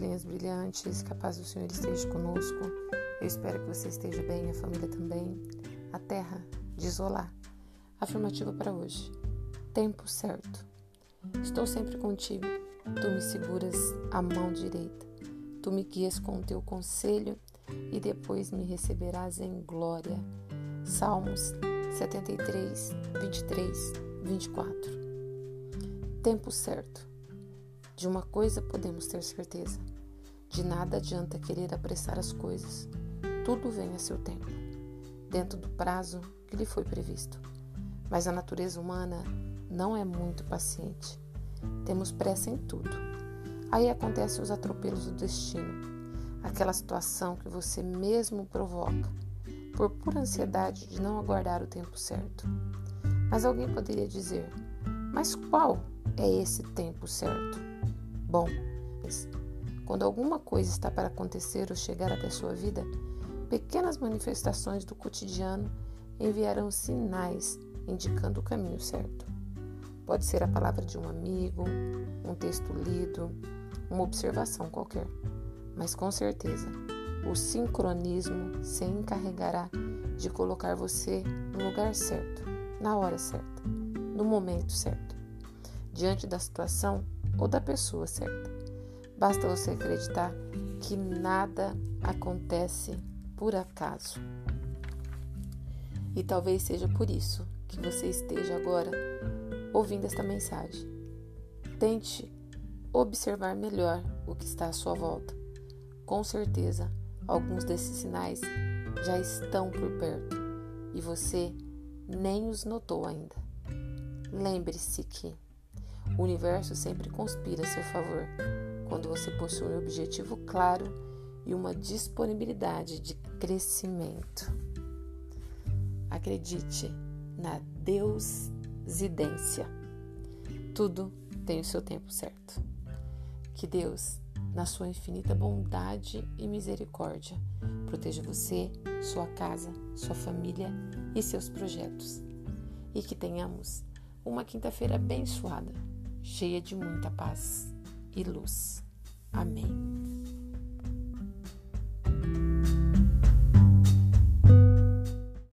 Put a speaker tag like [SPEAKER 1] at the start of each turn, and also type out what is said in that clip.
[SPEAKER 1] meus brilhantes, que a paz do Senhor esteja conosco. Eu espero que você esteja bem, a família também. A terra de isolar. Afirmativa para hoje. Tempo certo. Estou sempre contigo. Tu me seguras a mão direita. Tu me guias com o teu conselho e depois me receberás em glória. Salmos 73, 23, 24. Tempo certo. De uma coisa podemos ter certeza: de nada adianta querer apressar as coisas. Tudo vem a seu tempo, dentro do prazo que lhe foi previsto. Mas a natureza humana não é muito paciente. Temos pressa em tudo. Aí acontecem os atropelos do destino, aquela situação que você mesmo provoca, por pura ansiedade de não aguardar o tempo certo. Mas alguém poderia dizer: mas qual é esse tempo certo? Bom, quando alguma coisa está para acontecer ou chegar até sua vida, pequenas manifestações do cotidiano enviarão sinais indicando o caminho certo. Pode ser a palavra de um amigo, um texto lido, uma observação qualquer, mas com certeza o sincronismo se encarregará de colocar você no lugar certo, na hora certa, no momento certo, diante da situação ou da pessoa certa. Basta você acreditar que nada acontece por acaso. E talvez seja por isso que você esteja agora ouvindo esta mensagem. Tente observar melhor o que está à sua volta. Com certeza, alguns desses sinais já estão por perto e você nem os notou ainda. Lembre-se que o universo sempre conspira a seu favor quando você possui um objetivo claro e uma disponibilidade de crescimento. Acredite na deusidência. Tudo tem o seu tempo certo. Que Deus, na sua infinita bondade e misericórdia, proteja você, sua casa, sua família e seus projetos. E que tenhamos uma quinta-feira abençoada cheia de muita paz e luz. Amém.